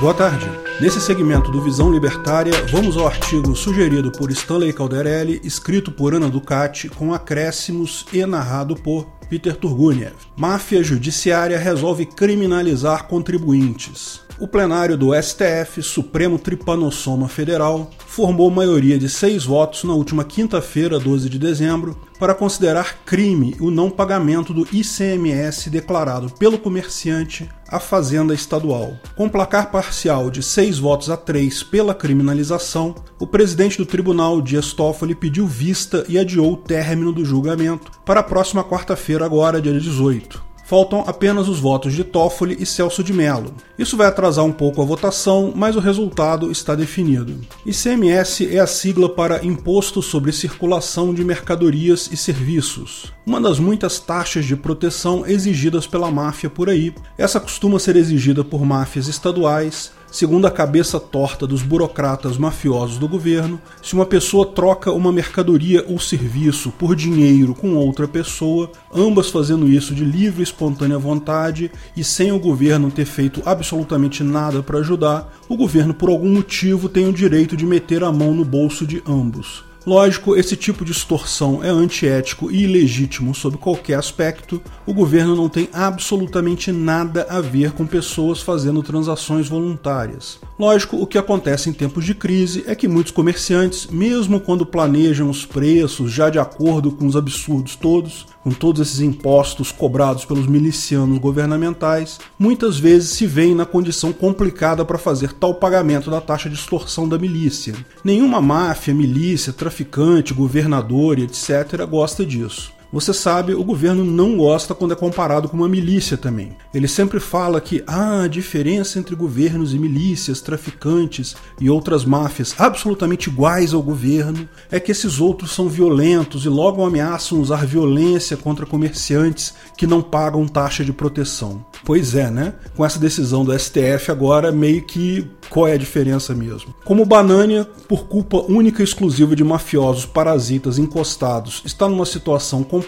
Boa tarde. Nesse segmento do Visão Libertária, vamos ao artigo sugerido por Stanley Calderelli, escrito por Ana Ducati, com acréscimos e narrado por Peter Turguniev. Máfia Judiciária resolve criminalizar contribuintes. O plenário do STF, Supremo Tripanossoma Federal, formou maioria de seis votos na última quinta-feira, 12 de dezembro, para considerar crime o não pagamento do ICMS declarado pelo comerciante à Fazenda Estadual. Com placar parcial de seis votos a três pela criminalização, o presidente do tribunal, Dias Toffoli, pediu vista e adiou o término do julgamento para a próxima quarta-feira, agora, dia 18 faltam apenas os votos de Toffoli e Celso de Mello. Isso vai atrasar um pouco a votação, mas o resultado está definido. ICMS é a sigla para Imposto sobre Circulação de Mercadorias e Serviços, uma das muitas taxas de proteção exigidas pela máfia por aí. Essa costuma ser exigida por máfias estaduais, Segundo a cabeça torta dos burocratas mafiosos do governo, se uma pessoa troca uma mercadoria ou serviço por dinheiro com outra pessoa, ambas fazendo isso de livre e espontânea vontade e sem o governo ter feito absolutamente nada para ajudar, o governo por algum motivo tem o direito de meter a mão no bolso de ambos. Lógico, esse tipo de extorsão é antiético e ilegítimo sob qualquer aspecto. O governo não tem absolutamente nada a ver com pessoas fazendo transações voluntárias. Lógico, o que acontece em tempos de crise é que muitos comerciantes, mesmo quando planejam os preços já de acordo com os absurdos todos, com todos esses impostos cobrados pelos milicianos governamentais, muitas vezes se veem na condição complicada para fazer tal pagamento da taxa de extorsão da milícia. Nenhuma máfia, milícia, traficante, governador e etc. gosta disso. Você sabe, o governo não gosta quando é comparado com uma milícia também. Ele sempre fala que ah, a diferença entre governos e milícias, traficantes e outras máfias absolutamente iguais ao governo é que esses outros são violentos e logo ameaçam usar violência contra comerciantes que não pagam taxa de proteção. Pois é, né? Com essa decisão do STF agora, meio que qual é a diferença mesmo? Como Banânia, por culpa única e exclusiva de mafiosos parasitas encostados, está numa situação complicada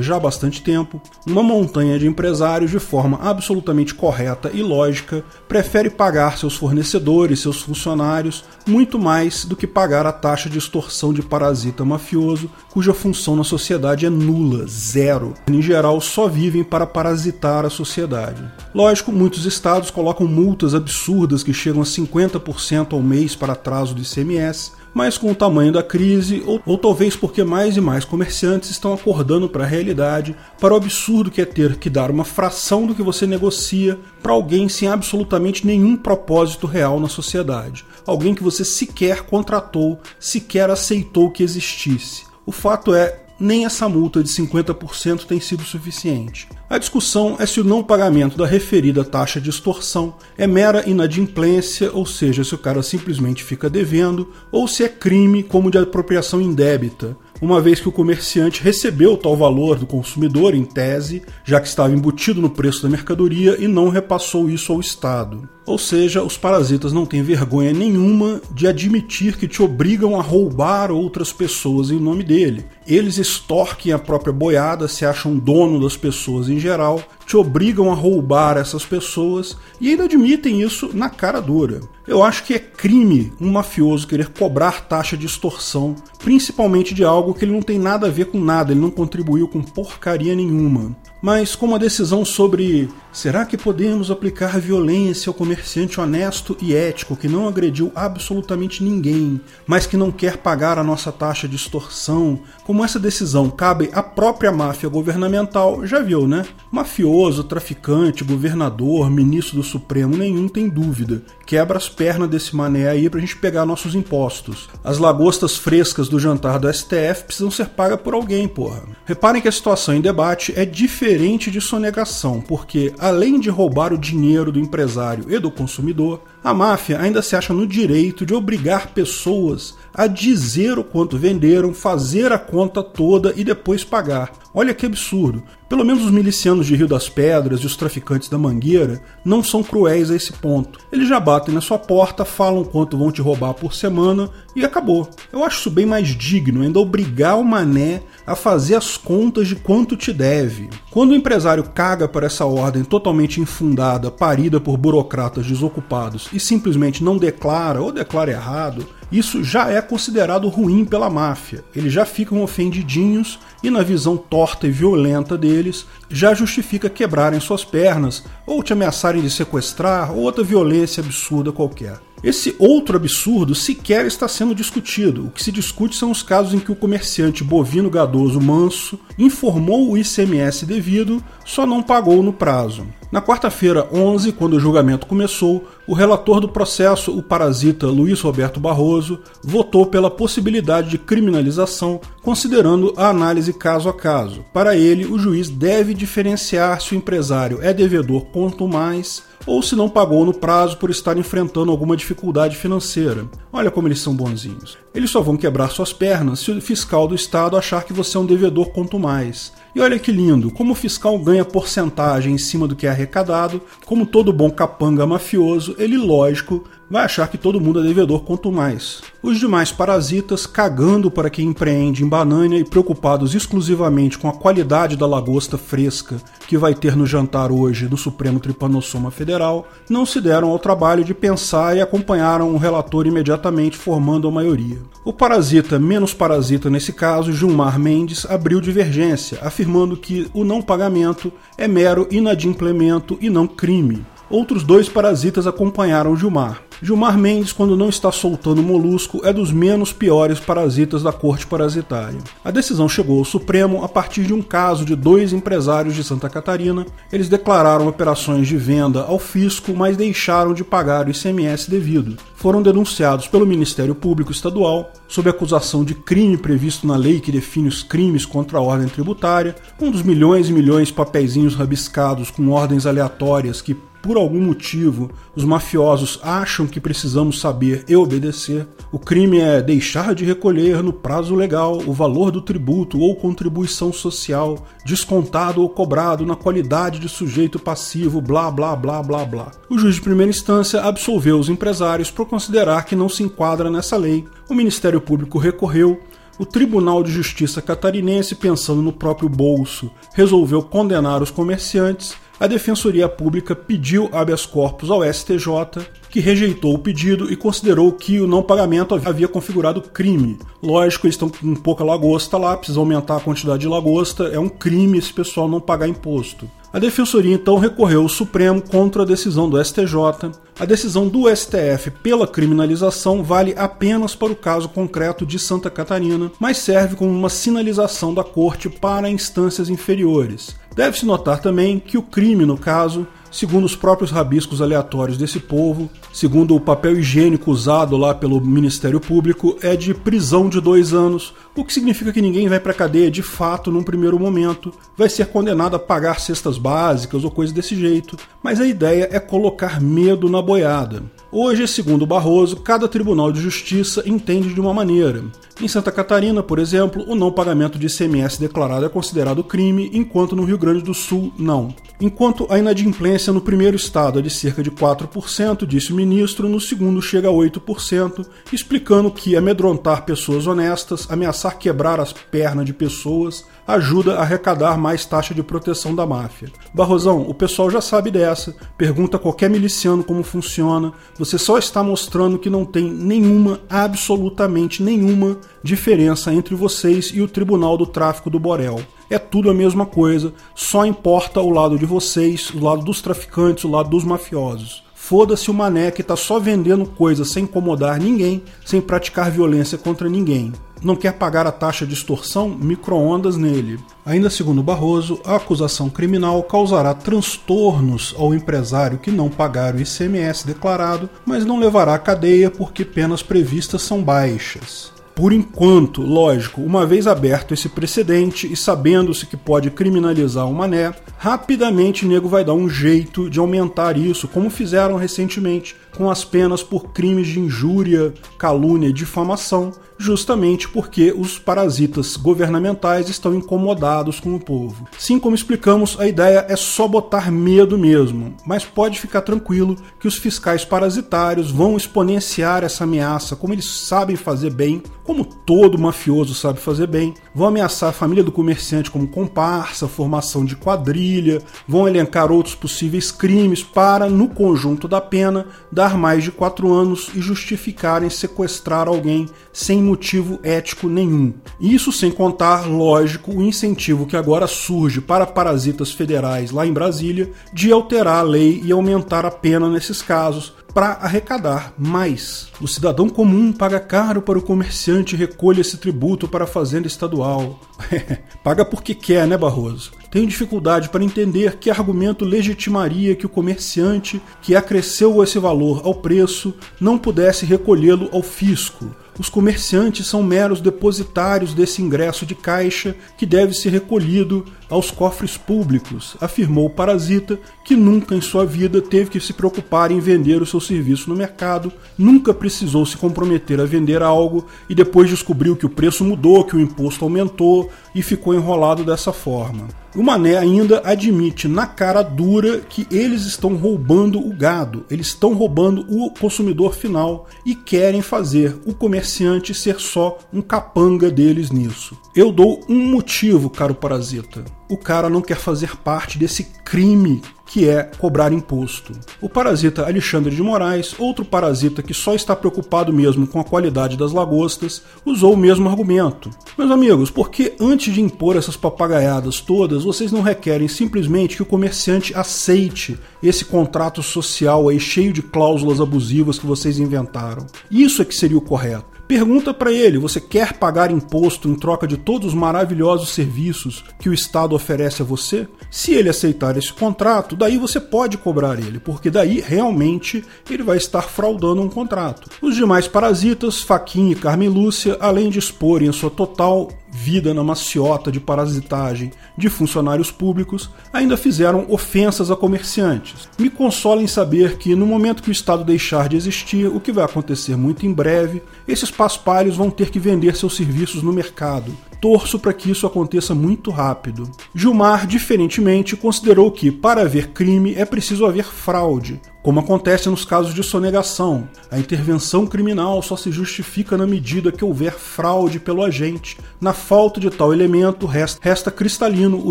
já há bastante tempo, uma montanha de empresários, de forma absolutamente correta e lógica, prefere pagar seus fornecedores, seus funcionários, muito mais do que pagar a taxa de extorsão de parasita mafioso, cuja função na sociedade é nula, zero. Em geral, só vivem para parasitar a sociedade. Lógico, muitos estados colocam multas absurdas que chegam a 50% ao mês para atraso do ICMS, mas com o tamanho da crise, ou, ou, talvez porque mais e mais comerciantes estão acordando para a realidade, para o absurdo que é ter que dar uma fração do que você negocia para alguém sem absolutamente nenhum propósito real na sociedade. Alguém que você sequer contratou, sequer aceitou que existisse. O fato é, nem essa multa de 50% tem sido suficiente. A discussão é se o não pagamento da referida taxa de extorsão é mera inadimplência, ou seja, se o cara simplesmente fica devendo, ou se é crime como de apropriação indébita, uma vez que o comerciante recebeu tal valor do consumidor, em tese, já que estava embutido no preço da mercadoria e não repassou isso ao Estado. Ou seja, os parasitas não têm vergonha nenhuma de admitir que te obrigam a roubar outras pessoas em nome dele. Eles extorquem a própria boiada, se acham dono das pessoas em geral, te obrigam a roubar essas pessoas e ainda admitem isso na cara dura. Eu acho que é crime um mafioso querer cobrar taxa de extorsão, principalmente de algo que ele não tem nada a ver com nada, ele não contribuiu com porcaria nenhuma mas com uma decisão sobre será que podemos aplicar violência ao comerciante honesto e ético que não agrediu absolutamente ninguém, mas que não quer pagar a nossa taxa de extorsão, como essa decisão cabe à própria máfia governamental, já viu, né? Mafioso, traficante, governador, ministro do Supremo, nenhum tem dúvida. Quebra as pernas desse mané aí pra gente pegar nossos impostos. As lagostas frescas do jantar do STF precisam ser pagas por alguém, porra. Reparem que a situação em debate é diferente diferente de sonegação, porque além de roubar o dinheiro do empresário e do consumidor, a máfia ainda se acha no direito de obrigar pessoas a dizer o quanto venderam, fazer a conta toda e depois pagar. Olha que absurdo. Pelo menos os milicianos de Rio das Pedras e os traficantes da Mangueira não são cruéis a esse ponto. Eles já batem na sua porta, falam quanto vão te roubar por semana e acabou. Eu acho isso bem mais digno, ainda obrigar o mané a fazer as contas de quanto te deve. Quando o empresário caga para essa ordem totalmente infundada, parida por burocratas desocupados e simplesmente não declara ou declara errado, isso já é considerado ruim pela máfia. Eles já ficam ofendidinhos e, na visão torta e violenta deles, já justifica quebrarem suas pernas ou te ameaçarem de sequestrar ou outra violência absurda qualquer. Esse outro absurdo sequer está sendo discutido. O que se discute são os casos em que o comerciante bovino gadoso manso informou o ICMS devido, só não pagou no prazo. Na quarta-feira, 11, quando o julgamento começou, o relator do processo, o parasita Luiz Roberto Barroso, votou pela possibilidade de criminalização, considerando a análise caso a caso. Para ele, o juiz deve diferenciar se o empresário é devedor quanto mais ou se não pagou no prazo por estar enfrentando alguma dificuldade financeira. Olha como eles são bonzinhos. Eles só vão quebrar suas pernas se o fiscal do estado achar que você é um devedor quanto mais. E olha que lindo, como o fiscal ganha porcentagem em cima do que é arrecadado, como todo bom capanga mafioso, ele, lógico, vai achar que todo mundo é devedor quanto mais. Os demais parasitas, cagando para quem empreende em banana e preocupados exclusivamente com a qualidade da lagosta fresca que vai ter no jantar hoje do Supremo Tripanossoma Federal, não se deram ao trabalho de pensar e acompanharam o relator imediatamente, formando a maioria. O parasita menos parasita nesse caso, Gilmar Mendes, abriu divergência, afirmando que o não pagamento é mero inadimplemento e não crime. Outros dois parasitas acompanharam Gilmar. Gilmar Mendes, quando não está soltando molusco, é dos menos piores parasitas da corte parasitária. A decisão chegou ao Supremo a partir de um caso de dois empresários de Santa Catarina. Eles declararam operações de venda ao fisco, mas deixaram de pagar o ICMS devido. Foram denunciados pelo Ministério Público Estadual sob acusação de crime previsto na lei que define os crimes contra a ordem tributária, um dos milhões e milhões de papeizinhos rabiscados com ordens aleatórias que por algum motivo, os mafiosos acham que precisamos saber e obedecer. O crime é deixar de recolher no prazo legal o valor do tributo ou contribuição social, descontado ou cobrado na qualidade de sujeito passivo, blá blá blá blá blá. O juiz de primeira instância absolveu os empresários por considerar que não se enquadra nessa lei. O Ministério Público recorreu, o Tribunal de Justiça catarinense, pensando no próprio bolso, resolveu condenar os comerciantes a Defensoria Pública pediu habeas corpus ao STJ, que rejeitou o pedido e considerou que o não pagamento havia configurado crime. Lógico, eles estão com pouca lagosta lá, precisa aumentar a quantidade de lagosta, é um crime esse pessoal não pagar imposto. A defensoria então recorreu ao Supremo contra a decisão do STJ. A decisão do STF pela criminalização vale apenas para o caso concreto de Santa Catarina, mas serve como uma sinalização da corte para instâncias inferiores. Deve-se notar também que o crime, no caso, segundo os próprios rabiscos aleatórios desse povo, segundo o papel higiênico usado lá pelo Ministério Público, é de prisão de dois anos, o que significa que ninguém vai para cadeia de fato num primeiro momento, vai ser condenado a pagar cestas básicas ou coisa desse jeito, mas a ideia é colocar medo na boiada. Hoje, segundo Barroso, cada tribunal de justiça entende de uma maneira. Em Santa Catarina, por exemplo, o não pagamento de ICMS declarado é considerado crime, enquanto no Rio Grande do Sul, não. Enquanto a inadimplência no primeiro estado é de cerca de 4%, disse o ministro, no segundo chega a 8%, explicando que amedrontar pessoas honestas, ameaçar quebrar as pernas de pessoas, ajuda a arrecadar mais taxa de proteção da máfia. Barrosão, o pessoal já sabe dessa, pergunta a qualquer miliciano como funciona, você só está mostrando que não tem nenhuma, absolutamente nenhuma, diferença entre vocês e o Tribunal do Tráfico do Borel. É tudo a mesma coisa, só importa o lado de vocês, o lado dos traficantes, o lado dos mafiosos. Foda-se o mané que tá só vendendo coisas sem incomodar ninguém, sem praticar violência contra ninguém não quer pagar a taxa de extorsão, microondas nele. Ainda segundo Barroso, a acusação criminal causará transtornos ao empresário que não pagar o ICMS declarado, mas não levará à cadeia porque penas previstas são baixas. Por enquanto, lógico, uma vez aberto esse precedente e sabendo-se que pode criminalizar o mané, rapidamente o nego vai dar um jeito de aumentar isso, como fizeram recentemente com as penas por crimes de injúria, calúnia e difamação, justamente porque os parasitas governamentais estão incomodados com o povo. Sim, como explicamos, a ideia é só botar medo mesmo, mas pode ficar tranquilo que os fiscais parasitários vão exponenciar essa ameaça, como eles sabem fazer bem, como todo mafioso sabe fazer bem, vão ameaçar a família do comerciante como comparsa, formação de quadrilha, vão elencar outros possíveis crimes para, no conjunto da pena, dar mais de quatro anos e justificarem sequestrar alguém sem motivo ético nenhum. Isso sem contar, lógico, o incentivo que agora surge para parasitas federais lá em Brasília de alterar a lei e aumentar a pena nesses casos para arrecadar mais. O cidadão comum paga caro para o comerciante e recolhe esse tributo para a fazenda estadual. paga porque quer, né, Barroso? Tenho dificuldade para entender que argumento legitimaria que o comerciante que acresceu esse valor ao preço não pudesse recolhê-lo ao fisco. Os comerciantes são meros depositários desse ingresso de caixa que deve ser recolhido aos cofres públicos, afirmou o parasita, que nunca em sua vida teve que se preocupar em vender o seu serviço no mercado, nunca precisou se comprometer a vender algo e depois descobriu que o preço mudou, que o imposto aumentou e ficou enrolado dessa forma. O Mané ainda admite na cara dura que eles estão roubando o gado, eles estão roubando o consumidor final e querem fazer o comerciante ser só um capanga deles nisso. Eu dou um motivo, caro parasita o cara não quer fazer parte desse crime que é cobrar imposto. O parasita Alexandre de Moraes, outro parasita que só está preocupado mesmo com a qualidade das lagostas, usou o mesmo argumento. Meus amigos, por que antes de impor essas papagaiadas todas, vocês não requerem simplesmente que o comerciante aceite esse contrato social aí cheio de cláusulas abusivas que vocês inventaram? Isso é que seria o correto. Pergunta para ele: você quer pagar imposto em troca de todos os maravilhosos serviços que o Estado oferece a você? Se ele aceitar esse contrato, daí você pode cobrar ele, porque daí realmente ele vai estar fraudando um contrato. Os demais parasitas, Faquinha e Carmen Lúcia, além de exporem a sua total vida na maciota de parasitagem de funcionários públicos, ainda fizeram ofensas a comerciantes. Me consola em saber que, no momento que o Estado deixar de existir, o que vai acontecer muito em breve, esses paspalhos vão ter que vender seus serviços no mercado. Torço para que isso aconteça muito rápido. Gilmar, diferentemente, considerou que, para haver crime, é preciso haver fraude, como acontece nos casos de sonegação, a intervenção criminal só se justifica na medida que houver fraude pelo agente. Na falta de tal elemento, resta, cristalino o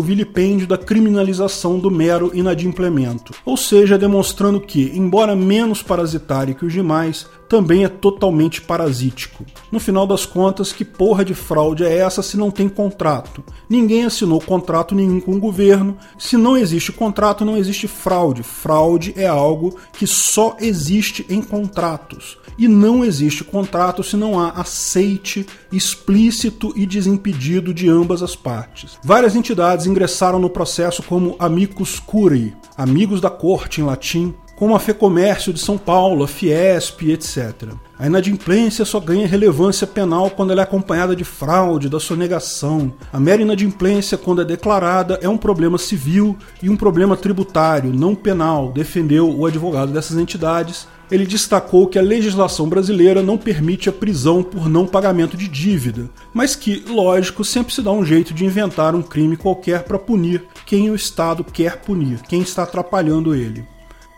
vilipêndio da criminalização do mero inadimplemento, ou seja, demonstrando que, embora menos parasitário que os demais, também é totalmente parasítico. No final das contas, que porra de fraude é essa se não tem contrato? Ninguém assinou contrato nenhum com o governo. Se não existe contrato, não existe fraude. Fraude é algo que só existe em contratos. E não existe contrato se não há aceite explícito e desimpedido de ambas as partes. Várias entidades ingressaram no processo como amicus curiae, amigos da corte em latim, como a FEComércio de São Paulo, a Fiesp, etc. A inadimplência só ganha relevância penal quando ela é acompanhada de fraude, da sonegação. A mera inadimplência, quando é declarada, é um problema civil e um problema tributário, não penal, defendeu o advogado dessas entidades. Ele destacou que a legislação brasileira não permite a prisão por não pagamento de dívida, mas que, lógico, sempre se dá um jeito de inventar um crime qualquer para punir quem o Estado quer punir, quem está atrapalhando ele.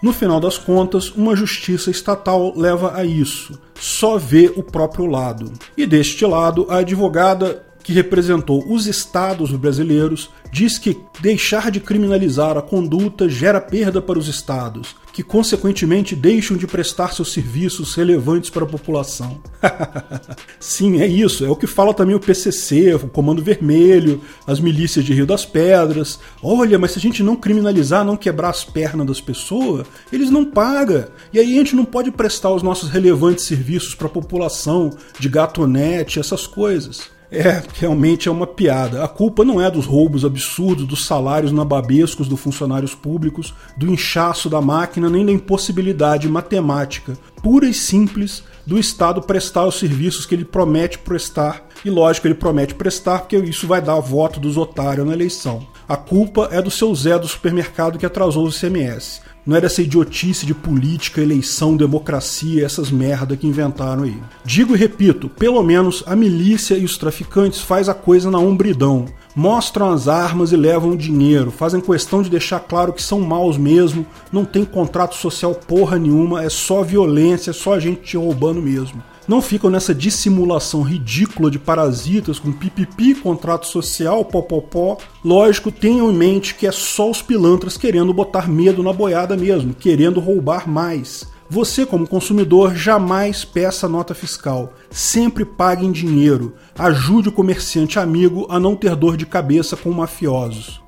No final das contas, uma justiça estatal leva a isso, só vê o próprio lado. E deste lado, a advogada que representou os estados brasileiros diz que deixar de criminalizar a conduta gera perda para os estados, que consequentemente deixam de prestar seus serviços relevantes para a população. Sim, é isso, é o que fala também o PCC, o Comando Vermelho, as milícias de Rio das Pedras. Olha, mas se a gente não criminalizar, não quebrar as pernas das pessoas, eles não pagam. E aí a gente não pode prestar os nossos relevantes serviços para a população, de gatonete, essas coisas. É, realmente é uma piada. A culpa não é dos roubos absurdos, dos salários nababescos dos funcionários públicos, do inchaço da máquina, nem da impossibilidade matemática pura e simples do Estado prestar os serviços que ele promete prestar. E lógico, ele promete prestar porque isso vai dar voto dos otários na eleição. A culpa é do seu Zé do supermercado que atrasou o ICMS. Não era essa idiotice de política, eleição, democracia, essas merda que inventaram aí. Digo e repito, pelo menos a milícia e os traficantes faz a coisa na hombridão. Mostram as armas e levam o dinheiro, fazem questão de deixar claro que são maus mesmo, não tem contrato social porra nenhuma, é só violência, é só gente te roubando mesmo não ficam nessa dissimulação ridícula de parasitas com pipipi, contrato social, popopó. Lógico, tenham em mente que é só os pilantras querendo botar medo na boiada mesmo, querendo roubar mais. Você, como consumidor, jamais peça nota fiscal. Sempre pague em dinheiro. Ajude o comerciante amigo a não ter dor de cabeça com mafiosos.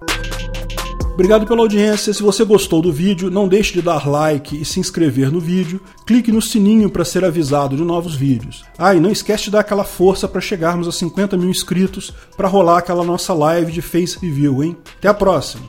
Obrigado pela audiência. Se você gostou do vídeo, não deixe de dar like e se inscrever no vídeo. Clique no sininho para ser avisado de novos vídeos. Ah, e não esquece de dar aquela força para chegarmos a 50 mil inscritos para rolar aquela nossa live de Face Review, hein? Até a próxima!